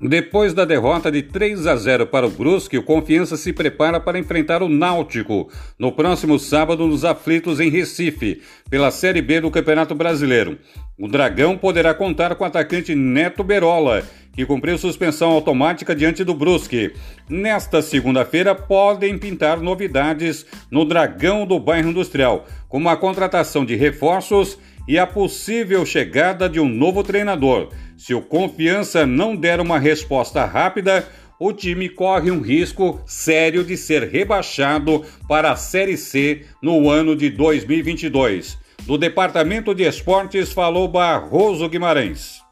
Depois da derrota de 3 a 0 para o Brusque, o Confiança se prepara para enfrentar o Náutico no próximo sábado nos Aflitos em Recife, pela Série B do Campeonato Brasileiro. O Dragão poderá contar com o atacante Neto Berola, que cumpriu suspensão automática diante do Brusque. Nesta segunda-feira podem pintar novidades no Dragão do Bairro Industrial, como a contratação de reforços e a possível chegada de um novo treinador. Se o Confiança não der uma resposta rápida, o time corre um risco sério de ser rebaixado para a Série C no ano de 2022. Do Departamento de Esportes falou Barroso Guimarães.